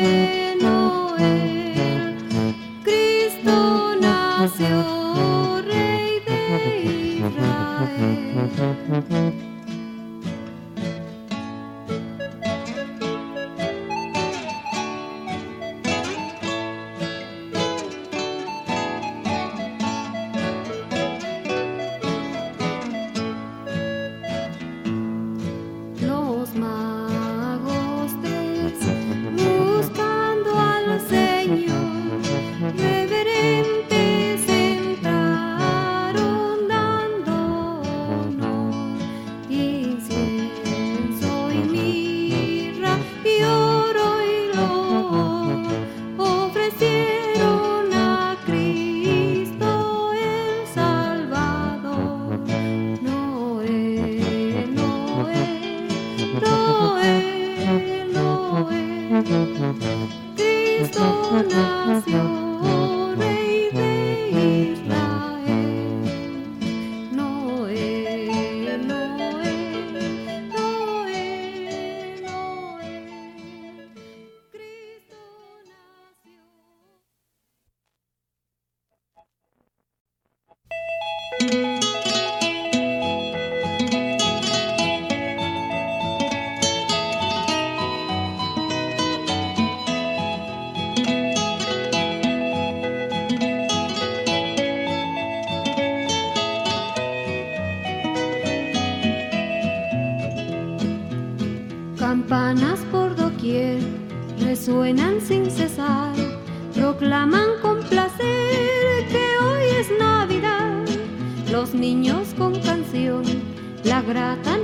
Música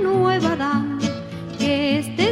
nueva dan, que este